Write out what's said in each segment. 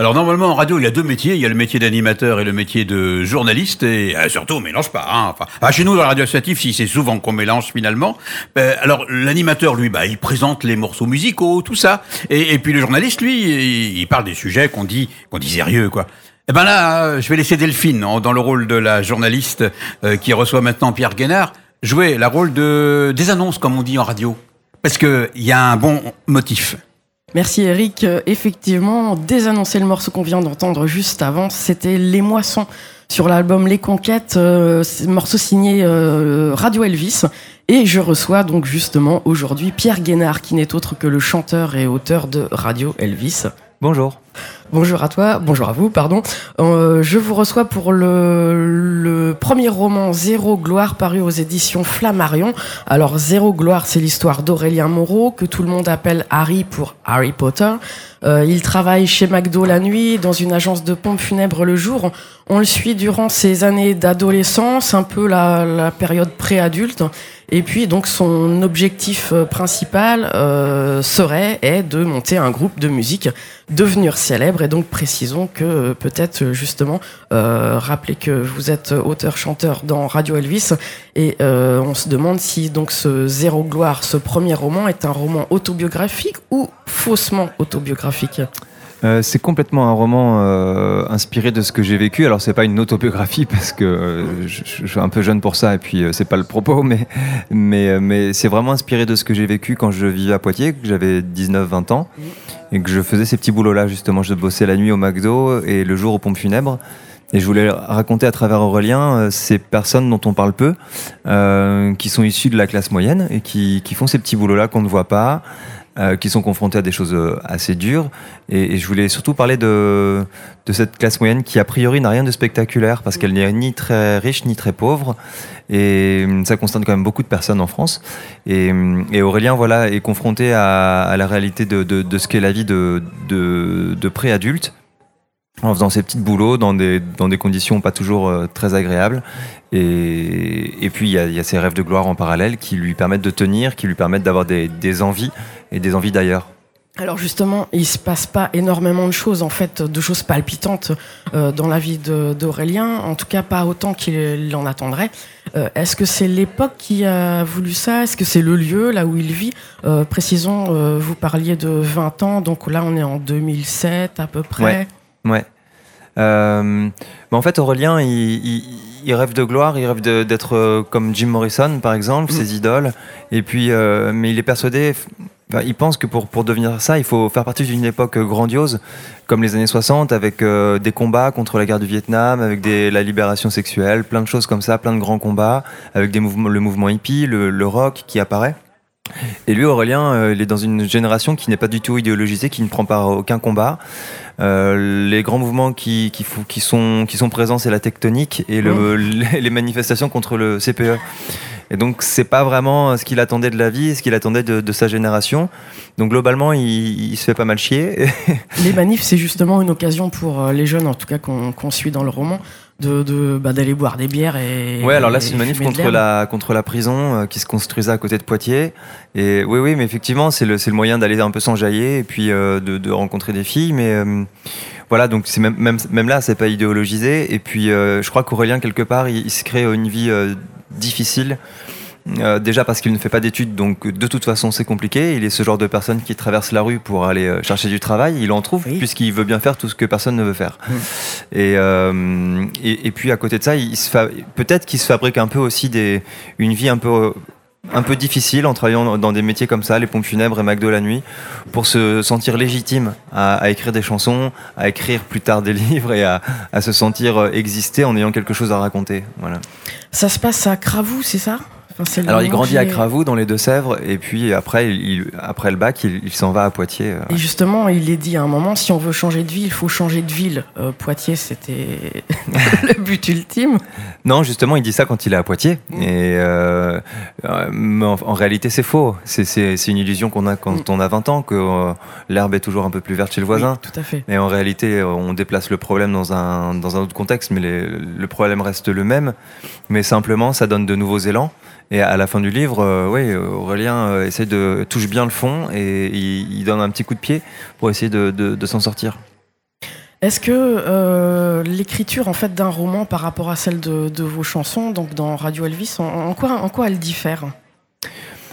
Alors normalement en radio il y a deux métiers, il y a le métier d'animateur et le métier de journaliste et euh, surtout on mélange pas. Hein. Enfin, ah, chez nous dans la radio associative si c'est souvent qu'on mélange finalement. Euh, alors l'animateur lui bah il présente les morceaux musicaux tout ça et, puis le journaliste lui il, parle des sujets qu'on dit qu'on dit sérieux quoi. Eh ben là je vais laisser Delphine dans le rôle de la journaliste euh, qui reçoit maintenant Pierre Guénard jouer la rôle de des annonces comme on dit en radio parce que il y a un bon motif. Merci Eric. Euh, effectivement, désannoncer le morceau qu'on vient d'entendre juste avant, c'était Les Moissons sur l'album Les Conquêtes, euh, morceau signé euh, Radio Elvis. Et je reçois donc justement aujourd'hui Pierre Guénard, qui n'est autre que le chanteur et auteur de Radio Elvis. Bonjour. Bonjour à toi, bonjour à vous, pardon. Euh, je vous reçois pour le, premier roman Zéro Gloire paru aux éditions Flammarion. Alors Zéro Gloire, c'est l'histoire d'Aurélien Moreau, que tout le monde appelle Harry pour Harry Potter. Euh, il travaille chez McDo la nuit, dans une agence de pompes funèbres le jour. On le suit durant ses années d'adolescence, un peu la, la période préadulte. Et puis donc son objectif euh, principal euh, serait est de monter un groupe de musique, devenir célèbre. Et donc précisons que euh, peut-être justement euh, rappeler que vous êtes auteur-chanteur dans Radio Elvis et euh, on se demande si donc ce Zéro Gloire, ce premier roman, est un roman autobiographique ou faussement autobiographique. Euh, c'est complètement un roman euh, inspiré de ce que j'ai vécu. Alors c'est pas une autobiographie parce que euh, je, suis un peu jeune pour ça et puis c'est pas le propos, mais mais c'est vraiment inspiré de ce que j'ai vécu quand je vivais à Poitiers, que j'avais 19-20 ans et que je faisais ces petits boulots là justement. Je bossais la nuit au McDo et le jour aux pompes funèbres. Et je voulais raconter à travers Aurélien ces personnes dont on parle peu, qui sont issues de la classe moyenne et qui, qui font ces petits boulots-là qu'on ne voit pas, euh, qui sont confrontés à des choses euh, assez dures. Et, je voulais surtout parler de, de cette classe moyenne qui, a priori, n'a rien de spectaculaire parce qu'elle n'est ni très riche ni très pauvre. Et hum, ça concerne quand même beaucoup de personnes en France. Et, hum, et Aurélien, voilà, est confronté à, à la réalité de, de, de ce qu'est la vie de, de, de préadulte en faisant ses petits boulots dans des, dans des conditions pas toujours euh, très agréables. Et, et puis il y, a, il y a ses rêves de gloire en parallèle qui lui permettent de tenir, qui lui permettent d'avoir des, des envies et des envies d'ailleurs. Alors justement, il se passe pas énormément de choses en fait, de choses palpitantes euh, dans la vie d'Aurélien, en tout cas pas autant qu'il en attendrait. Euh, Est-ce que c'est l'époque qui a voulu ça? Est-ce que c'est le lieu là où il vit? Euh, Précisons, vous parliez de 20 ans, donc là on est en 2007 à peu près. Ouais. Ouais. Euh, bah en fait, Aurélien, il, il, il, rêve de gloire, il rêve d'être euh, comme Jim Morrison, par exemple, mmh. ses idoles. Et puis, euh, mais il est persuadé, il pense que pour, pour devenir ça, il faut faire partie d'une époque grandiose, comme les années 60, avec euh, des combats contre la guerre du Vietnam, avec des, la libération sexuelle, plein de choses comme ça, plein de grands combats, avec des mouvements, le mouvement hippie, le, le rock qui apparaît. Et lui, Aurélien, euh, il est dans une génération qui n'est pas du tout idéologisée, qui ne prend pas aucun combat. Euh, les grands mouvements qui, qui, qui, sont, qui sont présents, c'est la tectonique et le, les manifestations contre le CPE. Et donc, c'est pas vraiment ce qu'il attendait de la vie, ce qu'il attendait de, de, sa génération. Donc, globalement, il, il, se fait pas mal chier. les manifs, c'est justement une occasion pour euh, les jeunes, en tout cas qu'on qu suit dans le roman, de, de bah, d'aller boire des bières et ouais alors là c'est une manif contre la contre la prison euh, qui se construisait à côté de Poitiers. Et oui oui mais effectivement c'est le c'est le moyen d'aller un peu s'enjailler et puis euh, de, de rencontrer des filles mais euh, voilà donc c'est même même même là c'est pas idéologisé. Et puis je crois qu'Aurélien quelque part il, il, se crée une vie difficile euh, déjà parce qu'il ne fait pas d'études, donc de toute façon c'est compliqué. Il est ce genre de personne qui traverse la rue pour aller euh, chercher du travail. Il en trouve oui. puisqu'il veut bien faire tout ce que personne ne veut faire. Mmh. Et, euh, et, et, puis à côté de ça, fa... peut-être qu'il se fabrique un peu aussi des... une vie un peu un peu difficile en travaillant dans des métiers comme ça, les pompes funèbres et McDo la nuit, pour se sentir légitime à, à écrire des chansons, à écrire plus tard des livres et à, à, se sentir exister en ayant quelque chose à raconter. Voilà. Ça se passe à Cravou, c'est ça? Enfin, Alors il grandit à Cravou dans les Deux-Sèvres et puis après, il, après le bac, il, il s'en va à Poitiers. Et justement, il est dit à un moment, si on veut changer de vie, il faut changer de ville. Euh, Poitiers, c'était le but ultime. Non, justement, il dit ça quand il est à Poitiers. Mmh. Et euh, en, en, réalité, c'est faux. C'est une illusion qu'on a quand mmh. on a 20 ans, que euh, l'herbe est toujours un peu plus verte chez le voisin. Oui, tout à fait. Et en réalité, on déplace le problème dans un, dans un autre contexte, mais les, le problème reste le même. Mais simplement, ça donne de nouveaux élans. Et à la fin du livre, euh, oui, Aurélien euh, essaie de touche bien le fond et il, donne un petit coup de pied pour essayer de, s'en sortir. Est-ce que euh, l'écriture en fait d'un roman par rapport à celle de, vos chansons, donc dans Radio Elvis, en quoi elle diffère?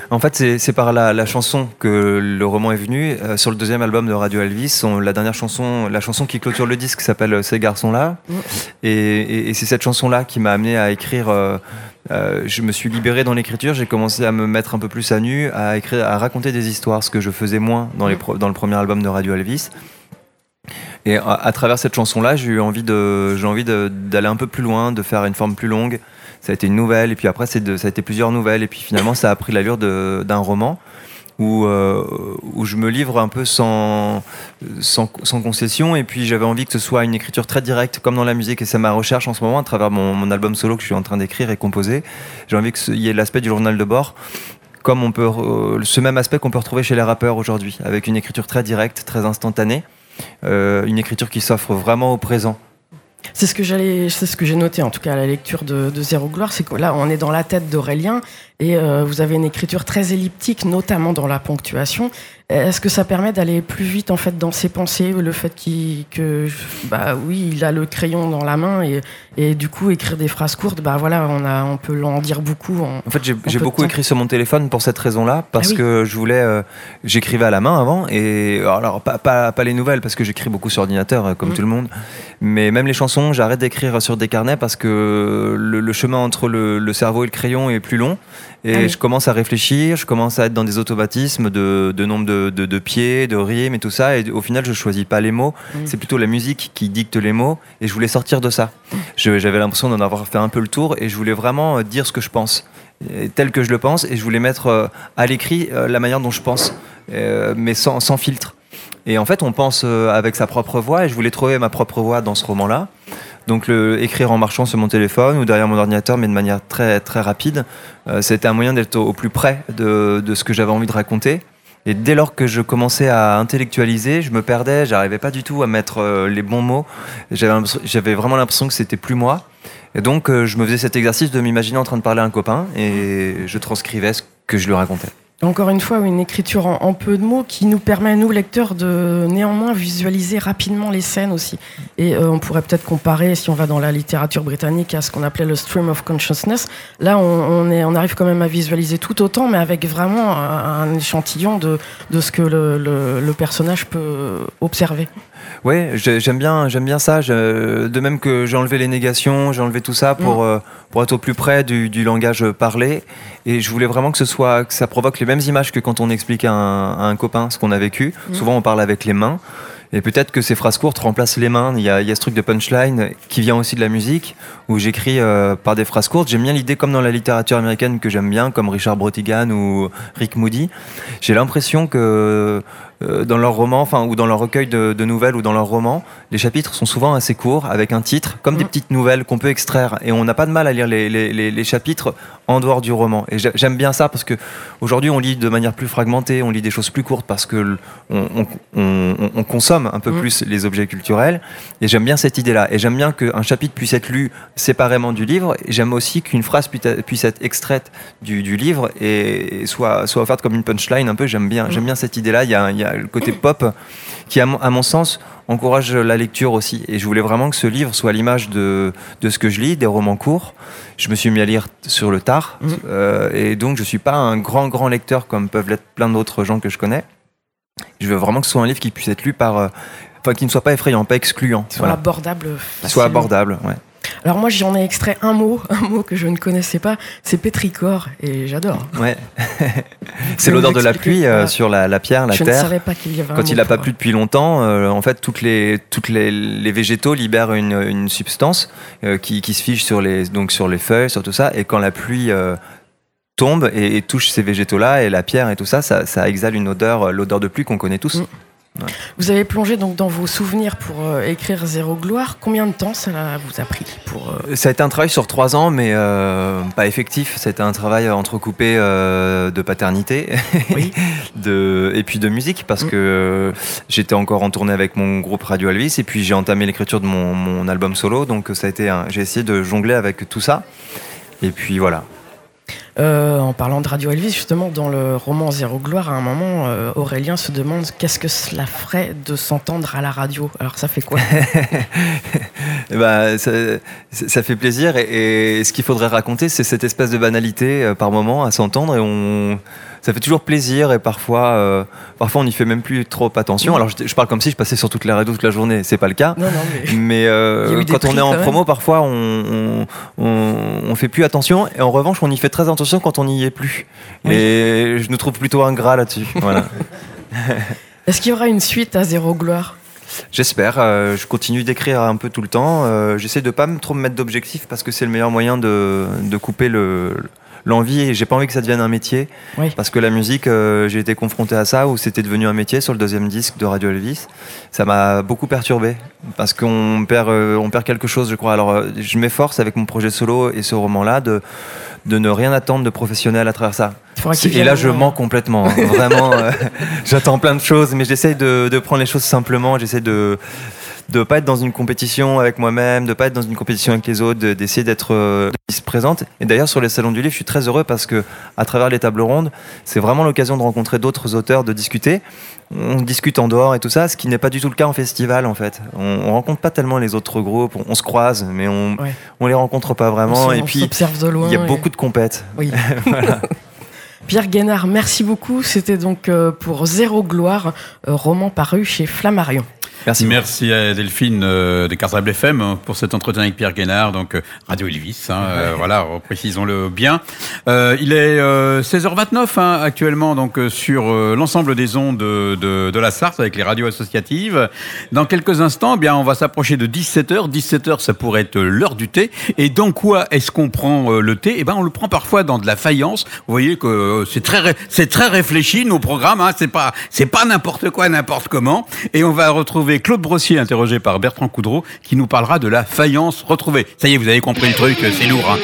En fait, c'est par la, chanson que le roman est venu. Euh, sur le deuxième album de Radio Elvis, la dernière chanson, la chanson qui clôture le disque s'appelle Ces garçons-là. Et, c'est cette chanson-là qui m'a amené à écrire. Euh, euh, je me suis libéré dans l'écriture, j'ai commencé à me mettre un peu plus à nu, à écrire, à raconter des histoires, ce que je faisais moins dans, les dans le premier album de Radio Elvis. Et à, travers cette chanson-là, j'ai eu envie de, j'ai envie d'aller un peu plus loin, de faire une forme plus longue, ça a été une nouvelle, et puis après, ça a été plusieurs nouvelles, et puis finalement, ça a pris l'allure d'un roman. Où, euh, où, je me livre un peu sans, sans, concession. Et puis j'avais envie que ce soit une écriture très directe, comme dans la musique. Et c'est ma recherche en ce moment, à travers mon, album solo que je suis en train d'écrire et composer. J'ai envie qu'il y ait l'aspect du journal de bord, comme on peut, euh, ce même aspect qu'on peut retrouver chez les rappeurs aujourd'hui, avec une écriture très directe, très instantanée. Euh, une écriture qui s'offre vraiment au présent. C'est ce que j'allais, c'est ce que j'ai noté en tout cas à la lecture de, de Zéro Gloire, c'est que là on est dans la tête d'Aurélien et euh, vous avez une écriture très elliptique, notamment dans la ponctuation. Est-ce que ça permet d'aller plus vite en fait dans ses pensées, le fait qu'il, que bah oui, il a le crayon dans la main et, et du coup écrire des phrases courtes, bah voilà, on a, on peut en dire beaucoup. En, en fait, j'ai, beaucoup écrit sur mon téléphone pour cette raison-là, parce ah que je voulais, euh, j'écrivais à la main avant et alors pas, pas, pas les nouvelles parce que j'écris beaucoup sur ordinateur euh, comme mmh. tout le monde, mais même les chansons, j'arrête d'écrire sur des carnets parce que le, chemin entre le, le cerveau et le crayon est plus long et ah je commence à réfléchir, je commence à être dans des automatismes de, de nombre de, de, de, pieds, de rimes et tout ça. Et au final, je choisis pas les mots. C'est plutôt la musique qui dicte les mots. Et je voulais sortir de ça. J'avais l'impression d'en avoir fait un peu le tour. Et je voulais vraiment euh, dire ce que je pense, tel que je le pense. Et je voulais mettre euh, à l'écrit euh, la manière dont je pense, mais sans, sans filtre. Et en fait, on pense avec sa propre voix. Et je voulais trouver ma propre voix dans ce roman-là. Donc le, écrire en marchant sur mon téléphone ou derrière mon ordinateur, mais de manière très très rapide, euh, c'était un moyen d'être au, plus près de, de ce que j'avais envie de raconter. Et dès lors que je commençais à intellectualiser, je me perdais, j'arrivais pas du tout à mettre euh, les bons mots. J'avais vraiment l'impression que c'était plus moi. Et donc euh, je me faisais cet exercice de m'imaginer en train de parler à un copain et je transcrivais ce que je lui racontais. Encore une fois, une écriture en, peu de mots qui nous permet, nous, lecteurs, de néanmoins visualiser rapidement les scènes aussi. Et euh, on pourrait peut-être comparer, si on va dans la littérature britannique, à ce qu'on appelait le stream of consciousness. Là, on, arrive quand même à visualiser tout autant, mais avec vraiment un, échantillon de, ce que le personnage peut observer. Oui, j'aime bien, j'aime bien ça. de même que j'ai enlevé les négations, j'ai enlevé tout ça pour, mm. euh, pour être au plus près du, langage parlé. Et je voulais vraiment que ce soit, que ça provoque les mêmes images que quand on explique à un, copain ce qu'on a vécu. Mm. Souvent, on parle avec les mains. Et peut-être que ces phrases courtes remplacent les mains. Il y, a, il y a ce truc de punchline qui vient aussi de la musique, où j'écris euh, par des phrases courtes. J'aime bien l'idée, comme dans la littérature américaine que j'aime bien, comme Richard Brotigan ou Rick Moody. J'ai l'impression que euh, dans leurs romans, enfin, ou dans leur recueil de, nouvelles ou dans leurs romans, les chapitres sont souvent assez courts, avec un titre, comme des mm. petites nouvelles qu'on peut extraire. Et on n'a pas de mal à lire les, les, les, chapitres en dehors du roman. Et j'aime bien ça parce que aujourd'hui, on lit de manière plus fragmentée, on lit des choses plus courtes parce que on, on, on, consomme un peu mm. plus les objets culturels. Et j'aime bien cette idée-là. Et j'aime bien qu'un chapitre puisse être lu séparément du livre. Et j'aime aussi qu'une phrase puisse être extraite du, du, livre et soit, soit offerte comme une punchline un peu. J'aime bien, j'aime bien cette idée-là. Il y a, il y a le côté pop qui, à mon, sens, encourage la lecture aussi. Et je voulais vraiment que ce livre soit l'image de, de, ce que je lis, des romans courts. Je me suis mis à lire sur le tard. Mmh. Euh, et donc, je suis pas un grand, grand lecteur comme peuvent l'être plein d'autres gens que je connais. Je veux vraiment que ce soit un livre qui puisse être lu par. Euh, enfin, qui ne soit pas effrayant, pas excluant. Soit abordable. Soit abordable, ouais. Alors moi j'en ai extrait un mot, un mot que je ne connaissais pas, c'est pétrichor et j'adore. Ouais. c'est l'odeur de la pluie euh, sur la, pierre, la terre. Je ne savais pas qu'il y avait un Quand il n'a pas plu depuis longtemps, euh, en fait toutes les toutes les, végétaux libèrent une, substance euh, qui, se fige sur les donc sur les feuilles, sur tout ça, et quand la pluie tombe et, touche ces végétaux-là et la pierre et tout ça, ça, exhale une odeur, l'odeur de pluie qu'on connaît tous. Mm. Vous avez plongé donc dans vos souvenirs pour euh, écrire Zéro Gloire. Combien de temps ça vous a pris pour euh, Ça a été un travail sur trois ans, mais euh, pas effectif. C'était un travail entrecoupé de paternité de, et puis de musique, parce mm. que j'étais encore en tournée avec mon groupe Radio Elvis, et puis j'ai entamé l'écriture de mon, mon, album solo. Donc ça a été, j'ai essayé de jongler avec tout ça. Et puis voilà. Euh, en parlant de Radio Elvis, justement, dans le roman Zéro Gloire, à un moment, euh, Aurélien se demande qu'est-ce que cela ferait de s'entendre à la radio. Alors ça fait quoi bah, ça, fait plaisir et, ce qu'il faudrait raconter, c'est cette espèce de banalité euh, par moment à s'entendre ça fait toujours plaisir et parfois, euh, parfois on n'y fait même plus trop attention. Alors je, parle comme si je passais sur toute la radio toute la journée, c'est pas le cas. Non, non, mais, mais euh, quand on est en promo, parfois on, on, on, fait plus attention et en revanche on y fait très attention quand on n'y est plus. Et je nous trouve plutôt ingrat là-dessus. Voilà. Est-ce qu'il y aura une suite à Zéro Gloire? J'espère. Euh, je continue d'écrire un peu tout le temps. Euh, J'essaie de pas trop me mettre d'objectifs parce que c'est le meilleur moyen de, de couper le, l'envie et j'ai pas envie que ça devienne un métier. Oui. parce que la musique euh, j'ai été confronté à ça où c'était devenu un métier sur le deuxième disque de Radio Elvis. Ça m'a beaucoup perturbé parce qu'on perd euh, on perd quelque chose je crois. Alors euh, je m'efforce avec mon projet solo et ce roman là de de ne rien attendre de professionnel à travers ça. Et là je mens complètement hein. vraiment euh, j'attends plein de choses mais j'essaie de, de prendre les choses simplement. J'essaie de de pas être dans une compétition avec moi-même, de pas être dans une compétition avec les autres, d'essayer d'être euh, présente. Et d'ailleurs sur les salons du livre, je suis très heureux parce que à travers les tables rondes, c'est vraiment l'occasion de rencontrer d'autres auteurs, de discuter. On discute en dehors et tout ça, ce qui n'est pas du tout le cas en festival en fait. On, on rencontre pas tellement les autres groupes, on, on se croise, mais on ouais. on les rencontre pas vraiment. On et puis de loin il y a et... beaucoup de compètes. Oui. voilà. Pierre Guénard, merci beaucoup. C'était donc euh, pour Zéro Gloire, euh, roman paru chez Flammarion. Merci. Merci à Delphine euh, de Cartable FM hein, pour cet entretien avec Pierre Guénard, donc euh, Radio Elvis. Hein, euh, voilà, précisons-le bien. Euh, il est 16h29 hein, actuellement, donc sur l'ensemble des ondes de, de, de, la Sarthe avec les radios associatives. Dans quelques instants, eh bien, on va s'approcher de 17h. 17h, ça pourrait être l'heure du thé. Et dans quoi est-ce qu'on prend le thé? Eh ben, on le prend parfois dans de la faïence. Vous voyez que c'est très, c'est très réfléchi nos programmes. Hein, c'est pas, c'est pas n'importe quoi, n'importe comment. Et on va retrouver Claude Brossier, interrogé par Bertrand Coudreau, qui nous parlera de la faïence retrouvée. Ça y est, vous avez compris le truc, c'est lourd. Hein